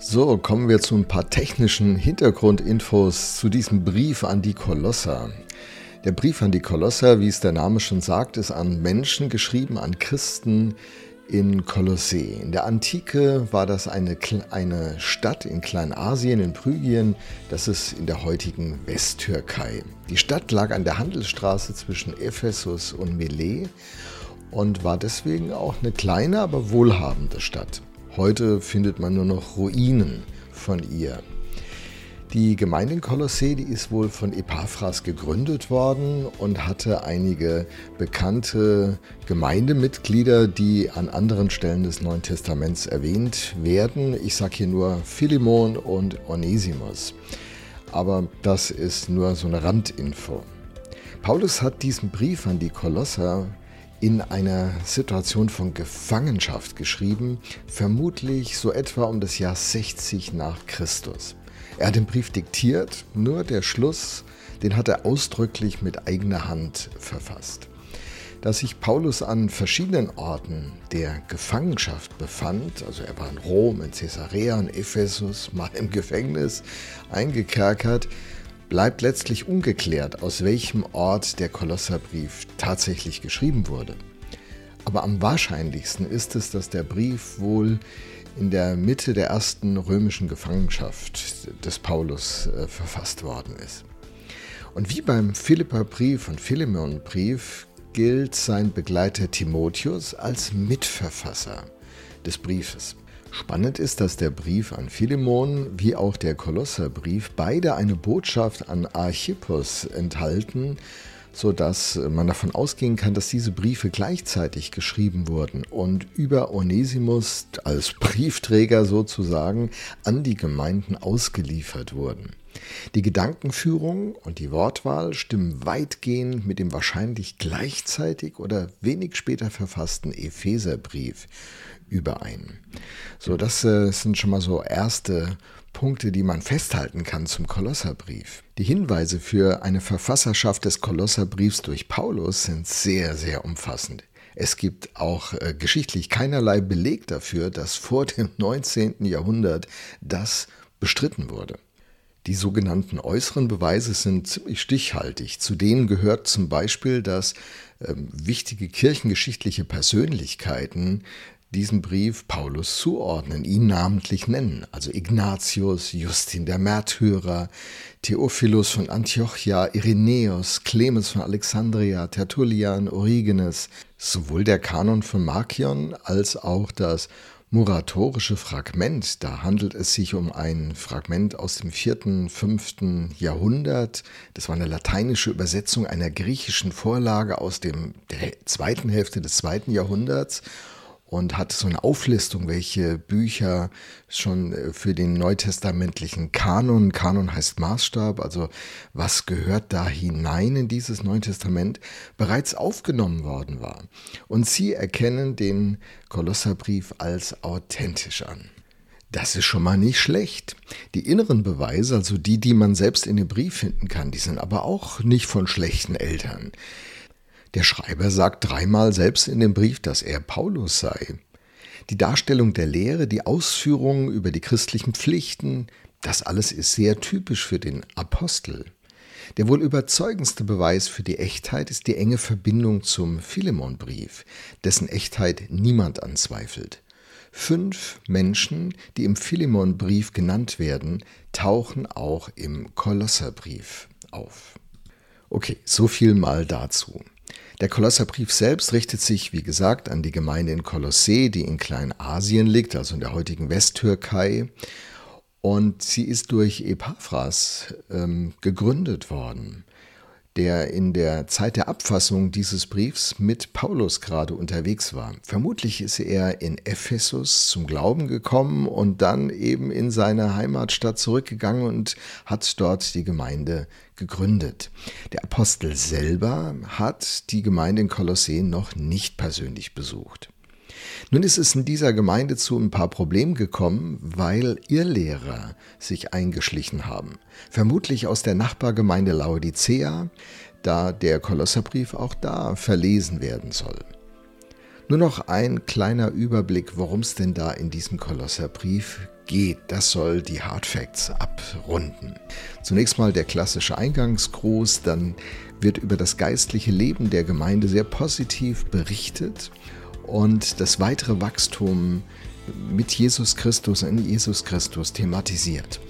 So, kommen wir zu ein paar technischen Hintergrundinfos zu diesem Brief an die Kolosser. Der Brief an die Kolosser, wie es der Name schon sagt, ist an Menschen geschrieben, an Christen in Kolossee. In der Antike war das eine, eine Stadt in Kleinasien, in Phrygien, das ist in der heutigen Westtürkei. Die Stadt lag an der Handelsstraße zwischen Ephesus und Milet und war deswegen auch eine kleine, aber wohlhabende Stadt. Heute findet man nur noch Ruinen von ihr. Die Gemeinde in Kolossee, die ist wohl von Epaphras gegründet worden und hatte einige bekannte Gemeindemitglieder, die an anderen Stellen des Neuen Testaments erwähnt werden. Ich sage hier nur Philemon und Onesimus. Aber das ist nur so eine Randinfo. Paulus hat diesen Brief an die Kolosser in einer Situation von Gefangenschaft geschrieben, vermutlich so etwa um das Jahr 60 nach Christus. Er hat den Brief diktiert, nur der Schluss, den hat er ausdrücklich mit eigener Hand verfasst. Dass sich Paulus an verschiedenen Orten der Gefangenschaft befand, also er war in Rom, in Caesarea, in Ephesus, mal im Gefängnis eingekerkert, bleibt letztlich ungeklärt, aus welchem Ort der Kolosserbrief tatsächlich geschrieben wurde. Aber am wahrscheinlichsten ist es, dass der Brief wohl in der Mitte der ersten römischen Gefangenschaft des Paulus äh, verfasst worden ist. Und wie beim Philipperbrief und Philemonbrief gilt sein Begleiter Timotheus als Mitverfasser des Briefes. Spannend ist, dass der Brief an Philemon wie auch der Kolosserbrief beide eine Botschaft an Archippus enthalten, sodass man davon ausgehen kann, dass diese Briefe gleichzeitig geschrieben wurden und über Onesimus als Briefträger sozusagen an die Gemeinden ausgeliefert wurden. Die Gedankenführung und die Wortwahl stimmen weitgehend mit dem wahrscheinlich gleichzeitig oder wenig später verfassten Epheserbrief überein. So, das äh, sind schon mal so erste Punkte, die man festhalten kann zum Kolosserbrief. Die Hinweise für eine Verfasserschaft des Kolosserbriefs durch Paulus sind sehr, sehr umfassend. Es gibt auch äh, geschichtlich keinerlei Beleg dafür, dass vor dem 19. Jahrhundert das bestritten wurde. Die sogenannten äußeren Beweise sind ziemlich stichhaltig. Zu denen gehört zum Beispiel, dass ähm, wichtige kirchengeschichtliche Persönlichkeiten diesen Brief Paulus zuordnen, ihn namentlich nennen, also Ignatius, Justin der Märtyrer, Theophilus von Antiochia, Irenäus, Clemens von Alexandria, Tertullian, Origenes, sowohl der Kanon von Markion als auch das muratorische Fragment. Da handelt es sich um ein Fragment aus dem vierten, fünften Jahrhundert. Das war eine lateinische Übersetzung einer griechischen Vorlage aus dem, der zweiten Hälfte des zweiten Jahrhunderts und hat so eine Auflistung, welche Bücher schon äh, für den neutestamentlichen Kanon, Kanon heißt Maßstab, also was gehört da hinein in dieses Neue Testament, bereits aufgenommen worden war. Und sie erkennen den Kolosserbrief als authentisch an. Das ist schon mal nicht schlecht. Die inneren Beweise, also die, die man selbst in dem Brief finden kann, die sind aber auch nicht von schlechten Eltern. Der Schreiber sagt dreimal selbst in dem Brief, dass er Paulus sei. Die Darstellung der Lehre, die Ausführungen über die christlichen Pflichten, das alles ist sehr typisch für den Apostel. Der wohl überzeugendste Beweis für die Echtheit ist die enge Verbindung zum Philemonbrief, dessen Echtheit niemand anzweifelt. Fünf Menschen, die im Philemonbrief genannt werden, tauchen auch im Kolosserbrief auf. Okay, so viel mal dazu. Der Kolosserbrief selbst richtet sich, wie gesagt, an die Gemeinde in Kolossee, die in Kleinasien liegt, also in der heutigen Westtürkei. Und sie ist durch Epaphras ähm, gegründet worden der in der Zeit der Abfassung dieses Briefs mit Paulus gerade unterwegs war. Vermutlich ist er in Ephesus zum Glauben gekommen und dann eben in seine Heimatstadt zurückgegangen und hat dort die Gemeinde gegründet. Der Apostel selber hat die Gemeinde in Kolosseen noch nicht persönlich besucht. Nun ist es in dieser Gemeinde zu ein paar Problemen gekommen, weil Irrlehrer sich eingeschlichen haben. Vermutlich aus der Nachbargemeinde Laodicea, da der Kolosserbrief auch da verlesen werden soll. Nur noch ein kleiner Überblick, worum es denn da in diesem Kolosserbrief geht. Das soll die Hard Facts abrunden. Zunächst mal der klassische Eingangsgruß, dann wird über das geistliche Leben der Gemeinde sehr positiv berichtet und das weitere Wachstum mit Jesus Christus in Jesus Christus thematisiert.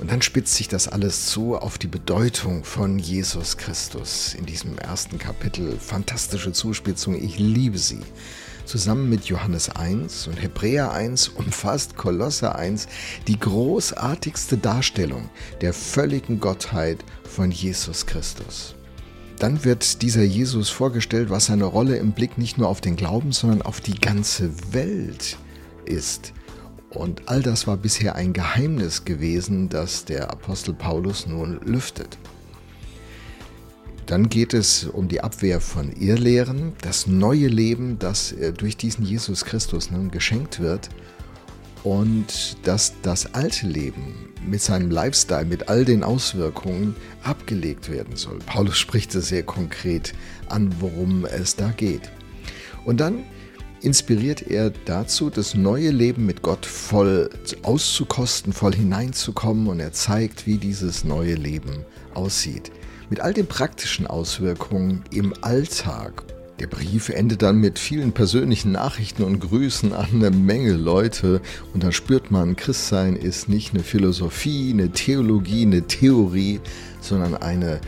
Und dann spitzt sich das alles zu auf die Bedeutung von Jesus Christus in diesem ersten Kapitel. Fantastische Zuspitzung, ich liebe sie. Zusammen mit Johannes 1 und Hebräer 1 umfasst Kolosser 1 die großartigste Darstellung der völligen Gottheit von Jesus Christus. Dann wird dieser Jesus vorgestellt, was seine Rolle im Blick nicht nur auf den Glauben, sondern auf die ganze Welt ist. Und all das war bisher ein Geheimnis gewesen, das der Apostel Paulus nun lüftet. Dann geht es um die Abwehr von Irrlehren, das neue Leben, das äh, durch diesen Jesus Christus nun geschenkt wird und dass das alte Leben mit seinem Lifestyle, mit all den Auswirkungen abgelegt werden soll. Paulus spricht es sehr konkret an, worum es da geht. Und dann inspiriert er dazu, das neue Leben mit Gott voll auszukosten, voll hineinzukommen und er zeigt, wie dieses neue Leben aussieht. Mit all den praktischen Auswirkungen im Alltag. Der Brief endet dann mit vielen persönlichen Nachrichten und Grüßen an eine Menge Leute und da spürt man, Christsein ist nicht eine Philosophie, eine Theologie, eine Theorie, sondern eine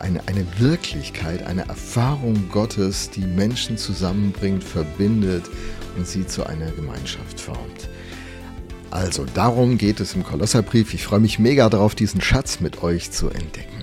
eine, eine Wirklichkeit, eine Erfahrung Gottes, die Menschen zusammenbringt, verbindet und sie zu einer Gemeinschaft formt. Also darum geht es im Kolosserbrief. Ich freue mich mega darauf, diesen Schatz mit euch zu entdecken.